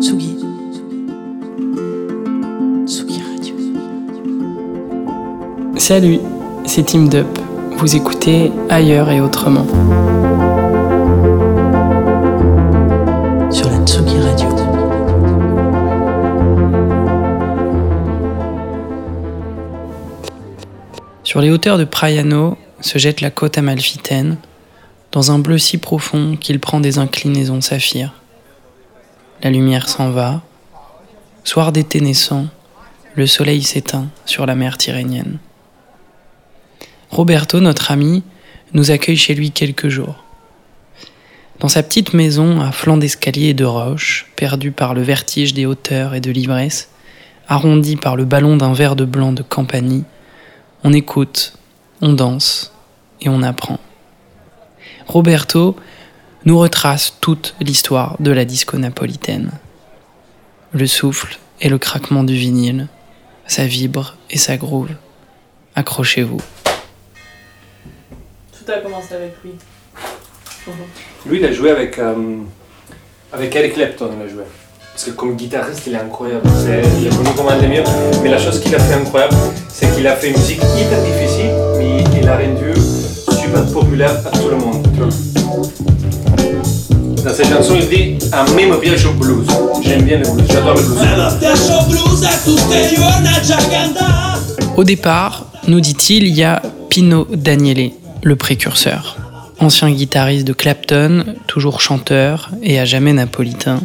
Tsugi. Tsugi Radio. Salut, c'est Team Dup. Vous écoutez Ailleurs et Autrement. Sur la Tsugi Radio. Sur les hauteurs de Praiano se jette la côte amalfitaine, dans un bleu si profond qu'il prend des inclinaisons saphir. La lumière s'en va. Soir d'été naissant, le soleil s'éteint sur la mer tyrrhénienne. Roberto, notre ami, nous accueille chez lui quelques jours. Dans sa petite maison à flanc d'escalier et de roches, perdue par le vertige des hauteurs et de l'ivresse, arrondie par le ballon d'un verre de blanc de Campanie, on écoute, on danse et on apprend. Roberto nous retrace toute l'histoire de la disco napolitaine. Le souffle et le craquement du vinyle, ça vibre et ça groove. Accrochez-vous. Tout a commencé avec lui. Lui, il a joué avec, euh, avec Eric Clapton, il a joué. Parce que comme guitariste, il est incroyable. C'est, il est connu comme un des meilleurs. Mais la chose qu'il a fait incroyable, c'est qu'il a fait une musique hyper difficile, mais il l'a rendu super populaire à Chansons, il dit « A me me piace le blues ». J'aime bien le blues, j'adore le blues. Au départ, nous dit-il, il y a Pino Daniele, le précurseur. Ancien guitariste de Clapton, toujours chanteur et à jamais napolitain.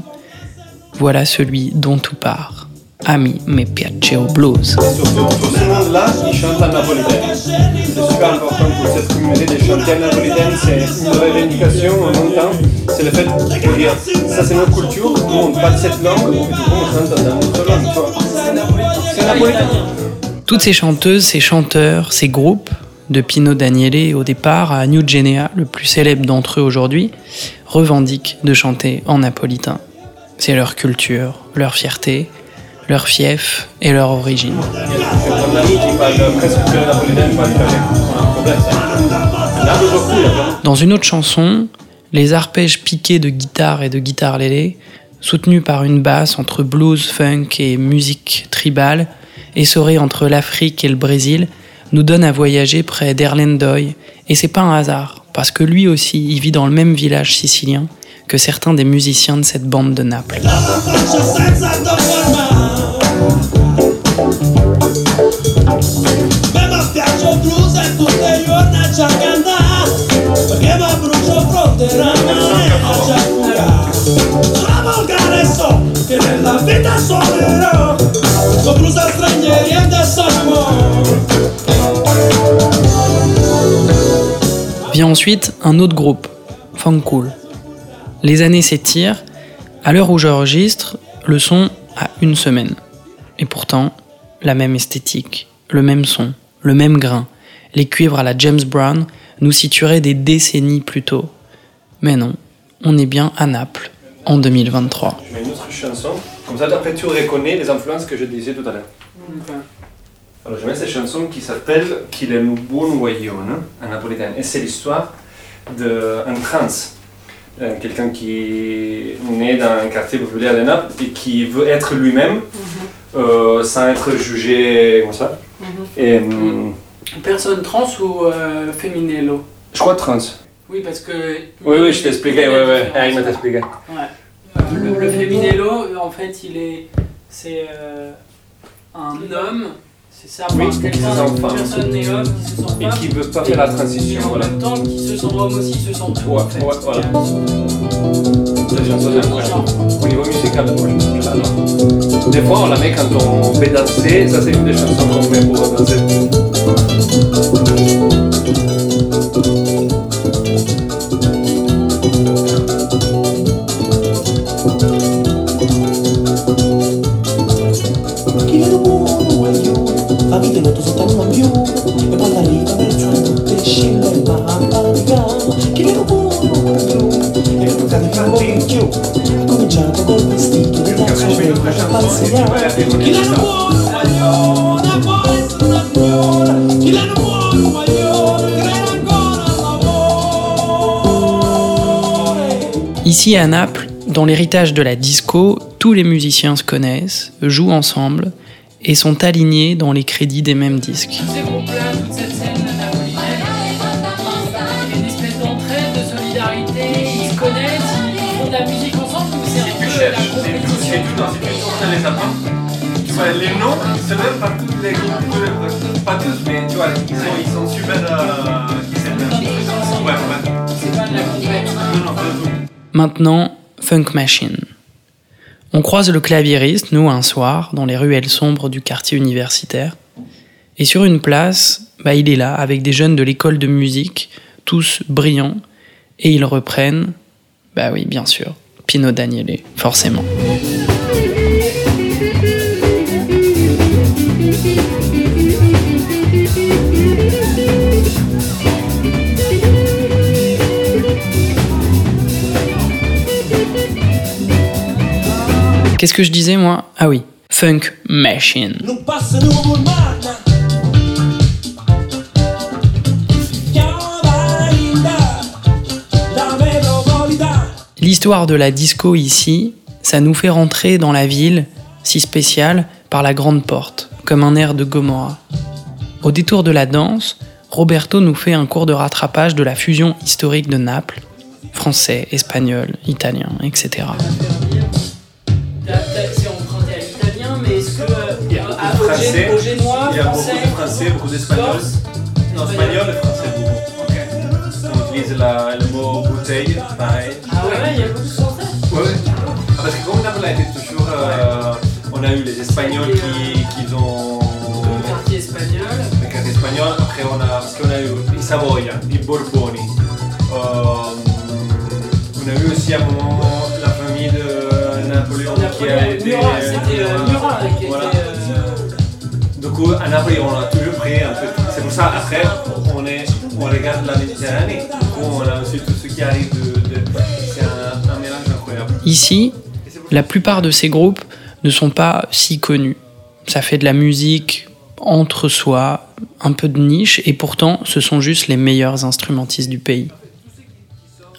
Voilà celui dont tout part. Ami me piace o blues. Et surtout, tout ce monde-là, il chante en napolitain. C'est super important pour cette communauté de chanter en napolitain. C'est une revendication en même temps. C'est le fait de dire ça, c'est notre culture. Nous, on parle cette langue. Et du coup, on chante dans notre langue. tu vois. C'est napolitain. Toutes ces chanteuses, ces chanteurs, ces groupes, de Pino Daniele au départ à New Genea, le plus célèbre d'entre eux aujourd'hui, revendiquent de chanter en napolitain. C'est leur culture, leur fierté, leur fief et leur origine. Dans une autre chanson, les arpèges piqués de guitare et de guitare lélé, soutenus par une basse entre blues, funk et musique tribale, essorée entre l'Afrique et le Brésil, nous donnent à voyager près d'Erlendoy. Et c'est pas un hasard, parce que lui aussi, il vit dans le même village sicilien que certains des musiciens de cette bande de Naples. Vient ensuite un autre groupe, Funkool. Les années s'étirent. À l'heure où j'enregistre, le son a une semaine. Et pourtant, la même esthétique, le même son, le même grain, les cuivres à la James Brown nous situeraient des décennies plus tôt. Mais non, on est bien à Naples, en 2023. Je mets une autre chanson. Comme ça, après, tu reconnais les influences que je disais tout à l'heure. Alors, je mets cette chanson qui s'appelle Qu'il est un buon guaglione en napolitain. Et c'est l'histoire d'un trans. Euh, Quelqu'un qui est né dans un quartier populaire de Naples et qui veut être lui-même euh, sans être jugé comme ça. Et hum, Personne trans ou euh, féminello je crois trans. Oui, parce que. Oui, oui, je t'ai expliqué. Ouais, ouais. Ah, il m'a expliqué. Le, le féminello, en fait, il est. C'est euh, un homme. C'est ça, Oui, parce que qui se quelqu'un, sent une femme. personne n'est homme, qui se sent Et qui veut pas faire la Et transition. en Voilà. même temps, qui se sent homme aussi, se sent tout. Ouais, en fait. ouais, voilà. Cette chanson est incroyable. Au niveau musical, moi, je. Des fois, on la met quand on fait danser. Ça, c'est une des chansons qu'on met pour danser. Ici à Naples, Dans l'héritage de la disco, tous les musiciens se connaissent, jouent ensemble et sont alignés dans les crédits des mêmes disques. Les noms, c'est même pas tous les groupes, pas tous, mais tu vois, ils sont, ils sont super. Euh, ils s'aiment bien. Ouais, ouais. C'est pas de la compétition. Non, non, pas du tout. Maintenant, Funk Machine. On croise le claviériste, nous, un soir, dans les ruelles sombres du quartier universitaire. Et sur une place, bah, il est là, avec des jeunes de l'école de musique, tous brillants, et ils reprennent, bah oui, bien sûr, Pino Daniele, forcément. Qu'est-ce que je disais, moi? Ah oui, Funk Machine. L'histoire de la disco ici, ça nous fait rentrer dans la ville, si spéciale, par la grande porte, comme un air de Gomorra. Au détour de la danse, Roberto nous fait un cours de rattrapage de la fusion historique de Naples, français, espagnol, italien, etc. Français, génois, Il y a beaucoup français, de français, beaucoup d'espagnol. corse, Non, espagnol et français, beaucoup. On utilise la- le mot bouteille, pareil. Ah ouais, il y a beaucoup de français. Ouais, ouais. Ah, parce que comme Naples a été toujours. euh, on a eu les Espagnols qui, qui ont. Le quartier espagnol. Le quartier espagnol, après on a, parce qu'on a eu i Savoia, i Borboni. Euh, on a eu aussi à un moment la famille de Napoléon qui a été. Murat, c'était euh, Murat qui Voilà. était. Coup, à Naples, on a toujours pris un peu. C'est pour ça, après, on, regarde la Méditerranée. Du coup, on a aussi tout ce qui arrive de. c'est un, mélange incroyable. Ici, la plupart de ces groupes ne sont pas si connus. Ça fait de la musique entre soi, un peu de niche, et pourtant ce sont juste les meilleurs instrumentistes du pays.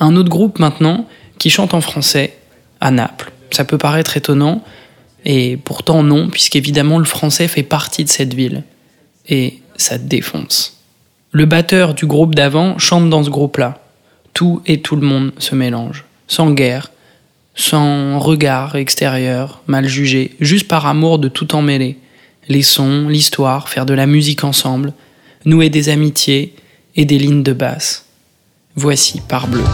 Un autre groupe maintenant qui chante en français à Naples. Ça peut paraître étonnant, et pourtant non, puisqu'évidemment le français fait partie de cette ville. Et ça défonce. Le batteur du groupe d'avant chante dans ce groupe-là. Tout et tout le monde se mélange, sans guerre, sans regard extérieur, mal jugé, juste par amour de tout emmêler. Les sons, l'histoire, faire de la musique ensemble, nouer des amitiés et des lignes de basse. Voici par bleu.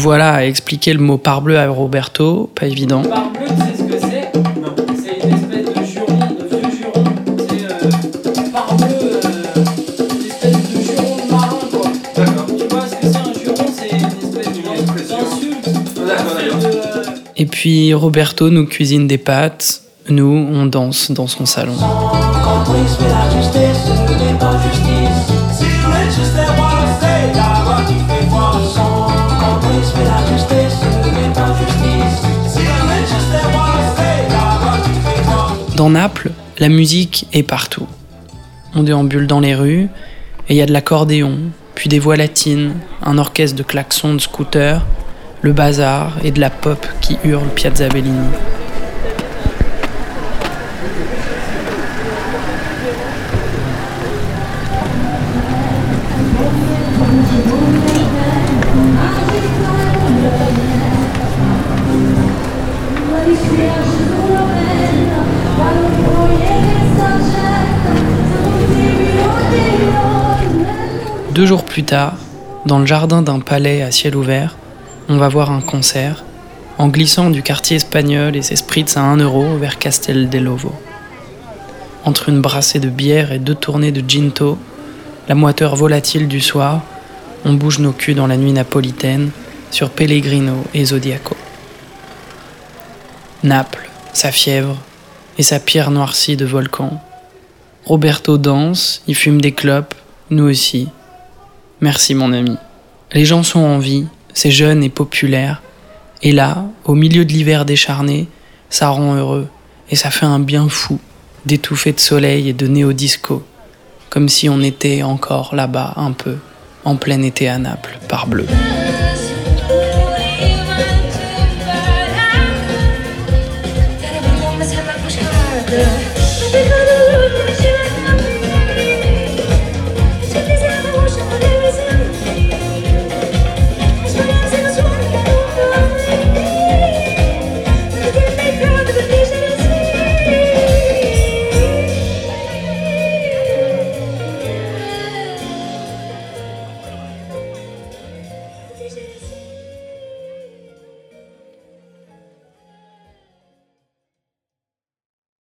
Voilà à expliquer le mot parbleu à Roberto, pas évident. Barre bleue, tu sais ce que c'est? Non. C'est une espèce de juron, de vieux juron. C'est euh, barre bleue, euh, une espèce de juron de marin, quoi. d'accord. Tu vois ce que c'est un juron? C'est une espèce d'insulte. D'accord, d'accord. De, euh, Et puis Roberto nous cuisine des pâtes, nous on danse dans son salon. Quand Dans Naples, la musique est partout. On déambule dans les rues et il y a de l'accordéon, puis des voix latines, un orchestre de klaxons de scooters, le bazar et de la pop qui hurle Piazza Bellini. Deux jours plus tard, dans le jardin d'un palais à ciel ouvert, on va voir un concert en glissant du quartier espagnol et ses spritz à 1 euro vers Castel dell'Ovo. Entre une brassée de bière et deux tournées de ginto, la moiteur volatile du soir, on bouge nos culs dans la nuit napolitaine sur Pellegrino et Zodiaco. Naples, sa fièvre et sa pierre noircie de volcan. Roberto danse, il fume des clopes, nous aussi. Merci mon ami. Les gens sont en vie, c'est jeune et populaire, et là, au milieu de l'hiver décharné, ça rend heureux, et ça fait un bien fou d'étouffer de soleil et de néo-disco, comme si on était encore là-bas un peu, en plein été à Naples, par bleu.